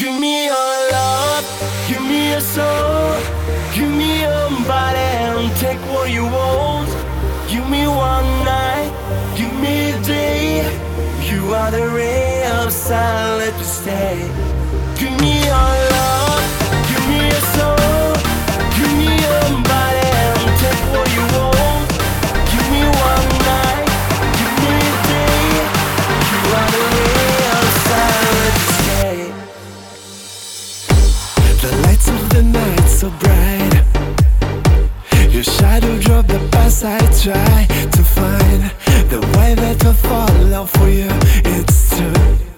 Give me your love, give me your soul, give me your body and take what you want. Give me one night, give me a day. You are the ray of sunlight to stay. Give me your drove the bus I try to find the way that will follow for you. It's true.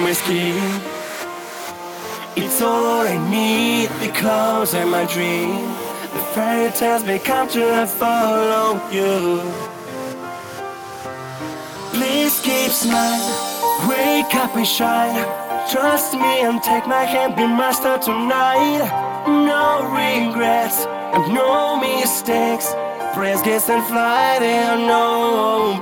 My skin. It's all I need because I'm a dream. The fairy tales become true. I follow you. Please keep smiling, wake up and shine. Trust me and take my hand, be master tonight. No regrets and no mistakes. Press gas and fly, there are no